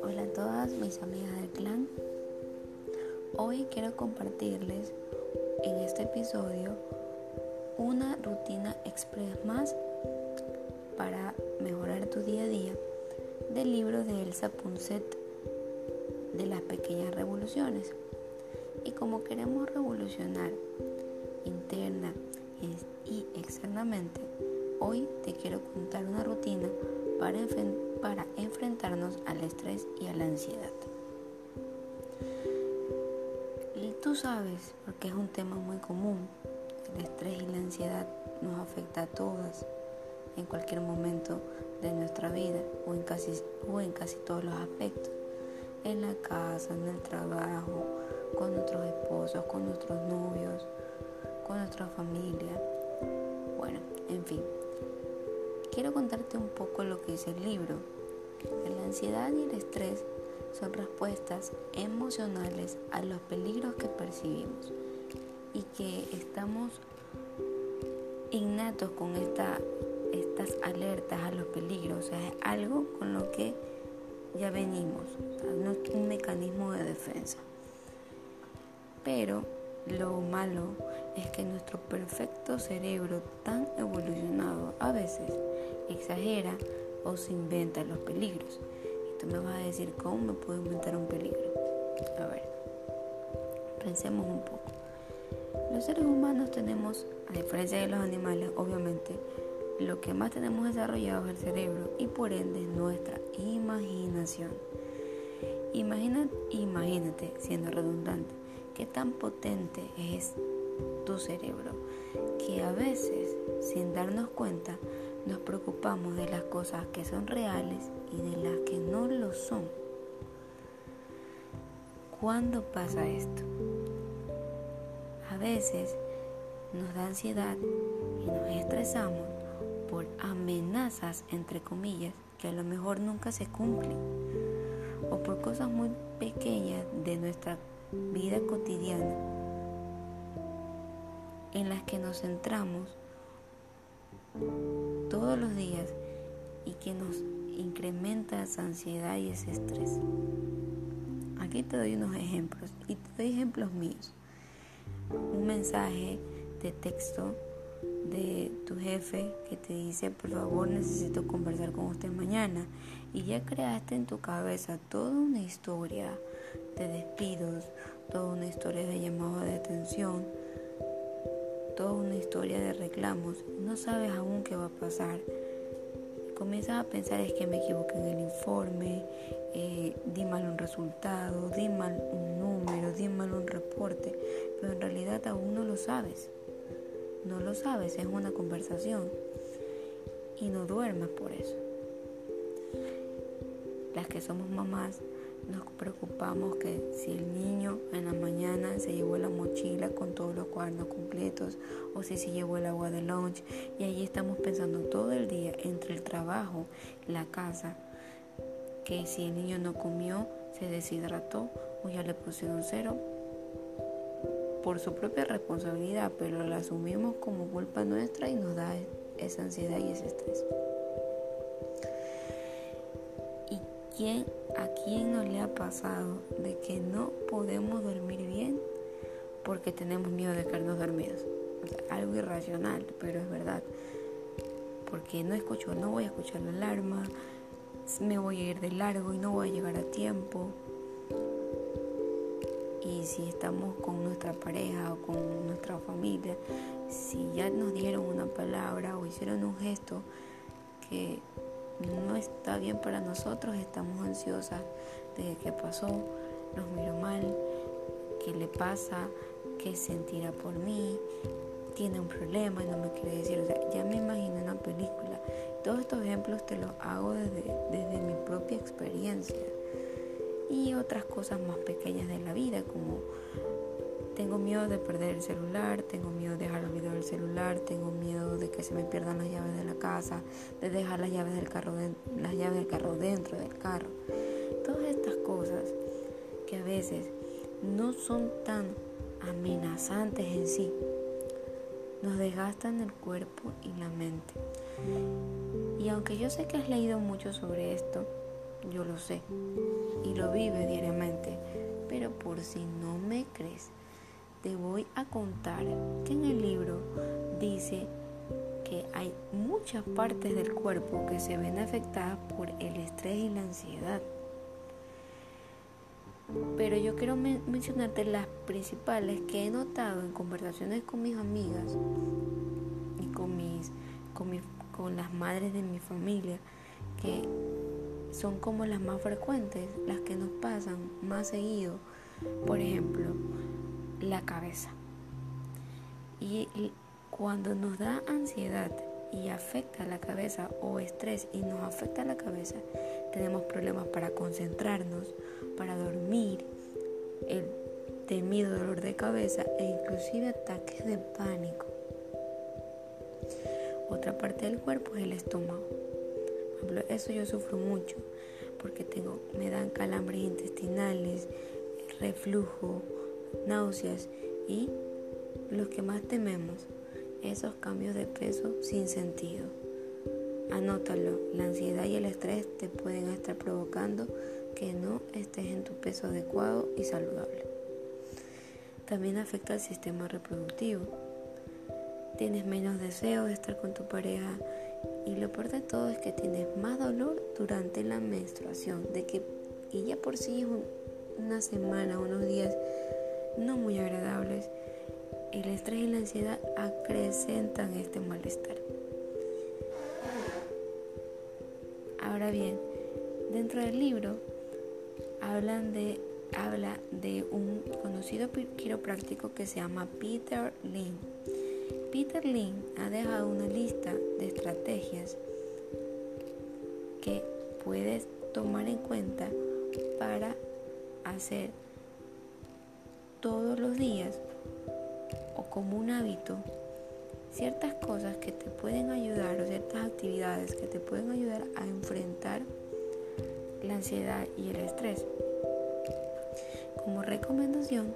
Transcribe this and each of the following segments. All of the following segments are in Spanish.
Hola a todas mis amigas del clan. Hoy quiero compartirles en este episodio una rutina express más para mejorar tu día a día del libro de Elsa Punset de las pequeñas revoluciones. Y como queremos revolucionar interna y externamente, hoy te quiero contar una rutina para, para enfrentarnos al estrés y a la ansiedad. Y tú sabes, porque es un tema muy común, el estrés y la ansiedad nos afecta a todas en cualquier momento de nuestra vida o en casi, o en casi todos los aspectos, en la casa, en el trabajo, con nuestros esposos, con nuestros novios, con nuestra familia. Bueno, en fin. Quiero contarte un poco lo que dice el libro. La ansiedad y el estrés son respuestas emocionales a los peligros que percibimos y que estamos innatos con esta, estas alertas a los peligros. O sea, es algo con lo que ya venimos. no es un mecanismo de defensa. Pero lo malo es que nuestro perfecto cerebro tan evolucionado a veces exagera o se inventa los peligros. Y tú me vas a decir, ¿cómo me puedo inventar un peligro? A ver, pensemos un poco. Los seres humanos tenemos, a diferencia de los animales, obviamente, lo que más tenemos desarrollado es el cerebro y por ende nuestra imaginación. Imagina, imagínate, siendo redundante, qué tan potente es tu cerebro, que a veces, sin darnos cuenta, nos preocupamos de las cosas que son reales y de las que no lo son. ¿Cuándo pasa esto? A veces nos da ansiedad y nos estresamos por amenazas, entre comillas, que a lo mejor nunca se cumplen, o por cosas muy pequeñas de nuestra vida cotidiana en las que nos centramos todos los días y que nos incrementa esa ansiedad y ese estrés. Aquí te doy unos ejemplos y te doy ejemplos míos. Un mensaje de texto de tu jefe que te dice, por favor, necesito conversar con usted mañana. Y ya creaste en tu cabeza toda una historia de despidos, toda una historia de llamado de atención, toda una historia de reclamos. No sabes aún qué va a pasar. Comienzas a pensar es que me equivoqué en el informe, eh, un resultado, di un número, di un reporte, pero en realidad aún no lo sabes. No lo sabes, es una conversación. Y no duermas por eso. Las que somos mamás nos preocupamos que si el niño se llevó la mochila con todos los cuadernos completos o si se llevó el agua de lunch y ahí estamos pensando todo el día entre el trabajo, la casa, que si el niño no comió, se deshidrató o ya le pusieron cero por su propia responsabilidad, pero la asumimos como culpa nuestra y nos da esa ansiedad y ese estrés. ¿Y quién, a quién no le ha pasado de que no podemos dormir bien porque tenemos miedo de quedarnos dormidos? algo irracional, pero es verdad. Porque no escucho, no voy a escuchar la alarma, me voy a ir de largo y no voy a llegar a tiempo y si estamos con nuestra pareja o con nuestra familia, si ya nos dieron una palabra o hicieron un gesto que no está bien para nosotros, estamos ansiosas de qué pasó, nos miró mal, qué le pasa, qué sentirá por mí, tiene un problema y no me quiere decir, o sea, ya me imagino una película. Todos estos ejemplos te los hago desde, desde mi propia experiencia y otras cosas más pequeñas de la vida como tengo miedo de perder el celular, tengo miedo de dejar olvidado el celular, tengo miedo de que se me pierdan las llaves de la casa, de dejar las llaves del carro, las llaves del carro dentro del carro. Todas estas cosas que a veces no son tan amenazantes en sí, nos desgastan el cuerpo y la mente. Y aunque yo sé que has leído mucho sobre esto, yo lo sé y lo vive diariamente, pero por si no me crees, te voy a contar que en el libro dice que hay muchas partes del cuerpo que se ven afectadas por el estrés y la ansiedad. Pero yo quiero mencionarte las principales que he notado en conversaciones con mis amigas y con, mis, con, con las madres de mi familia, que son como las más frecuentes, las que nos pasan más seguido. Por ejemplo, la cabeza. Y cuando nos da ansiedad y afecta la cabeza o estrés y nos afecta la cabeza, tenemos problemas para concentrarnos, para dormir, el temido dolor de cabeza e inclusive ataques de pánico. Otra parte del cuerpo es el estómago. Eso yo sufro mucho porque tengo, me dan calambres intestinales, reflujo, náuseas y los que más tememos, esos cambios de peso sin sentido. Anótalo, la ansiedad y el estrés te pueden estar provocando que no estés en tu peso adecuado y saludable. También afecta al sistema reproductivo. Tienes menos deseo de estar con tu pareja y lo peor de todo es que tienes más dolor durante la menstruación, de que y ya por sí es una semana, unos días no muy agradables, el estrés y la ansiedad acrecentan este malestar. Ahora bien, dentro del libro hablan de, habla de un conocido quiropráctico que se llama Peter Lynn. Peter Lynn ha dejado una lista de estrategias que puedes tomar en cuenta para hacer todos los días o como un hábito ciertas cosas que te pueden ayudar o ciertas actividades que te pueden ayudar a enfrentar la ansiedad y el estrés. Como recomendación,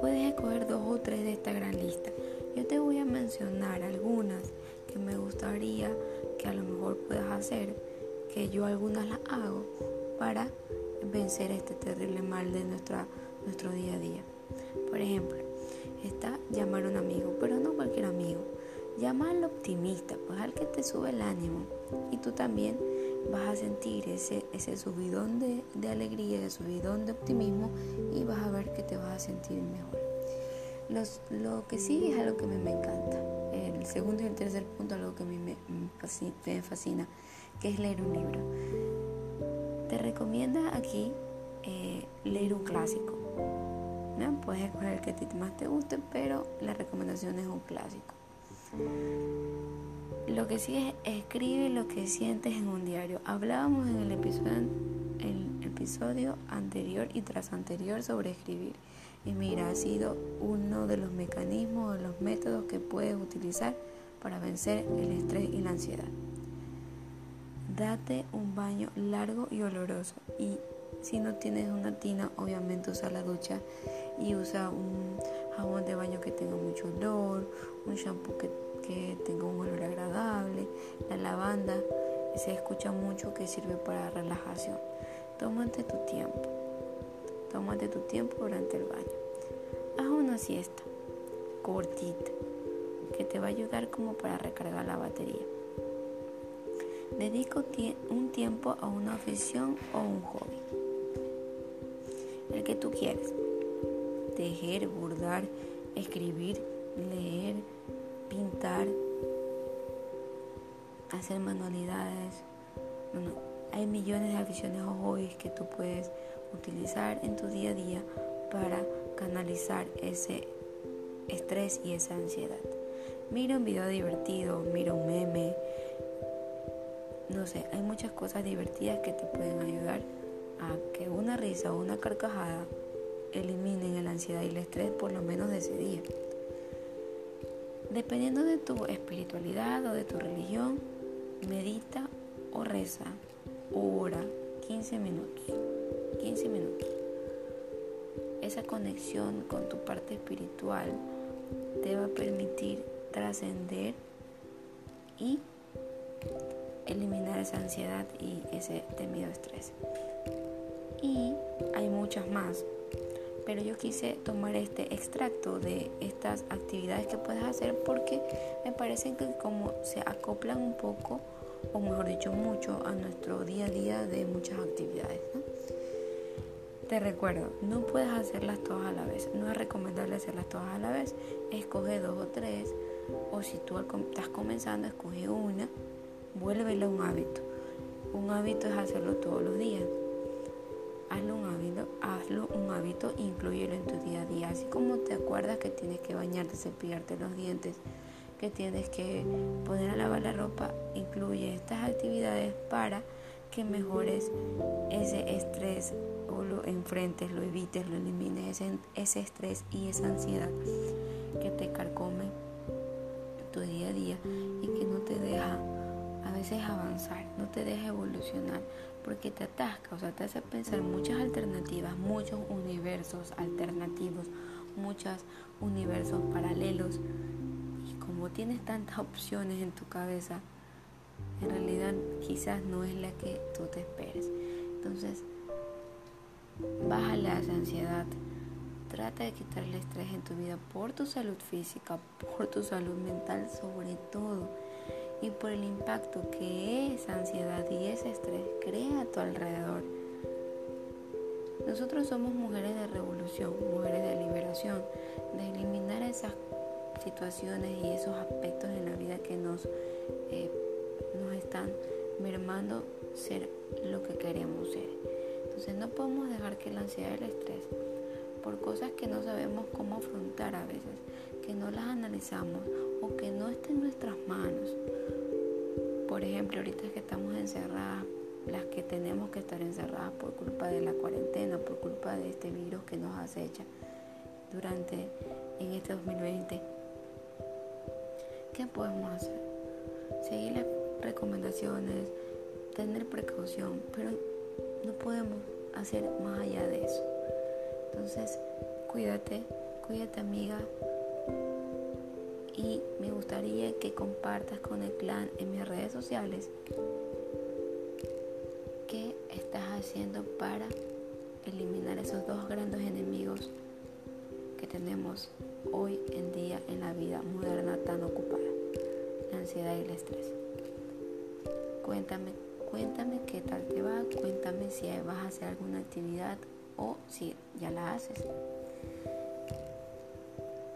puedes escoger dos o tres de esta gran lista. Yo te voy a mencionar algunas que me gustaría que a lo mejor puedas hacer, que yo algunas las hago para vencer este terrible mal de nuestra nuestro día a día. Por ejemplo, está llamar a un amigo, pero no cualquier amigo. Llama al optimista, pues al que te sube el ánimo. Y tú también vas a sentir ese, ese subidón de, de alegría, ese subidón de optimismo y vas a ver que te vas a sentir mejor. Lo que sigue es algo que me, me encanta. El segundo y el tercer punto, algo que a mí me, me fascina, que es leer un libro. Te recomienda aquí eh, leer un clásico. ¿No? Puedes escoger el que a ti más te guste, pero la recomendación es un clásico. Lo que sí es escribe lo que sientes en un diario. Hablábamos en el episodio, el episodio anterior y tras anterior sobre escribir. Y mira, ha sido uno de los mecanismos, de los métodos que puedes utilizar para vencer el estrés y la ansiedad. Date un baño largo y oloroso y si no tienes una tina, obviamente usa la ducha y usa un jabón de baño que tenga mucho olor, un shampoo que, que tenga un olor agradable, la lavanda se escucha mucho que sirve para relajación. Tómate tu tiempo, tómate tu tiempo durante el baño. Haz una siesta cortita que te va a ayudar como para recargar la batería. Dedico un tiempo a una afición o un hobby el que tú quieres. Tejer, bordar, escribir, leer, pintar, hacer manualidades. Bueno, hay millones de aficiones o hobbies que tú puedes utilizar en tu día a día para canalizar ese estrés y esa ansiedad. Mira un video divertido, mira un meme. No sé, hay muchas cosas divertidas que te pueden ayudar a que una risa o una carcajada eliminen la ansiedad y el estrés por lo menos de ese día. Dependiendo de tu espiritualidad o de tu religión, medita o reza o ora 15 minutos. 15 minutos. Esa conexión con tu parte espiritual te va a permitir trascender y eliminar esa ansiedad y ese temido estrés. Y hay muchas más, pero yo quise tomar este extracto de estas actividades que puedes hacer porque me parecen que como se acoplan un poco, o mejor dicho mucho, a nuestro día a día de muchas actividades. Te recuerdo, no puedes hacerlas todas a la vez, no es recomendable hacerlas todas a la vez, escoge dos o tres, o si tú estás comenzando, escoge una, vuélvela un hábito. Un hábito es hacerlo todos los días hazlo un hábito, incluyelo en tu día a día. Así como te acuerdas que tienes que bañarte, cepillarte los dientes, que tienes que poner a lavar la ropa, incluye estas actividades para que mejores ese estrés o lo enfrentes, lo evites, lo elimines, ese, ese estrés y esa ansiedad que te carcome tu día a día y que no te deja a veces avanzar, no te deja evolucionar, porque te atasca, o sea, te hace pensar muchas alternativas, muchos universos alternativos, muchos universos paralelos. Y como tienes tantas opciones en tu cabeza, en realidad quizás no es la que tú te esperes. Entonces, bájale a esa ansiedad. Trata de quitar el estrés en tu vida por tu salud física, por tu salud mental sobre todo y por el impacto que esa ansiedad y ese estrés crea a tu alrededor. Nosotros somos mujeres de revolución, mujeres de liberación, de eliminar esas situaciones y esos aspectos en la vida que nos, eh, nos están mermando ser lo que queremos ser. Entonces no podemos dejar que la ansiedad y el estrés, por cosas que no sabemos cómo afrontar a veces, que no las analizamos o que no estén en nuestras manos, por ejemplo, ahorita que estamos encerradas, las que tenemos que estar encerradas por culpa de la cuarentena, por culpa de este virus que nos acecha durante en este 2020, ¿qué podemos hacer? Seguir las recomendaciones, tener precaución, pero no podemos hacer más allá de eso. Entonces, cuídate, cuídate amiga, y me gustaría que compartas con el clan en mis redes sociales qué estás haciendo para eliminar esos dos grandes enemigos que tenemos hoy en día en la vida moderna tan ocupada, la ansiedad y el estrés. Cuéntame, cuéntame qué tal te va, cuéntame si vas a hacer alguna actividad o si ya la haces.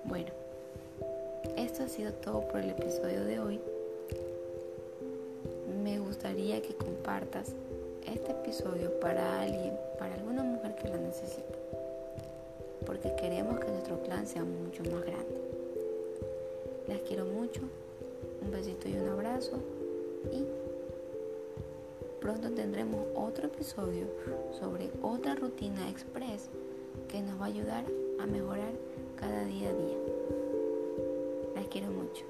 Bueno, ha sido todo por el episodio de hoy. Me gustaría que compartas este episodio para alguien, para alguna mujer que la necesite. Porque queremos que nuestro clan sea mucho más grande. Las quiero mucho. Un besito y un abrazo. Y pronto tendremos otro episodio sobre otra rutina express que nos va a ayudar a mejorar cada día a día quiero mucho.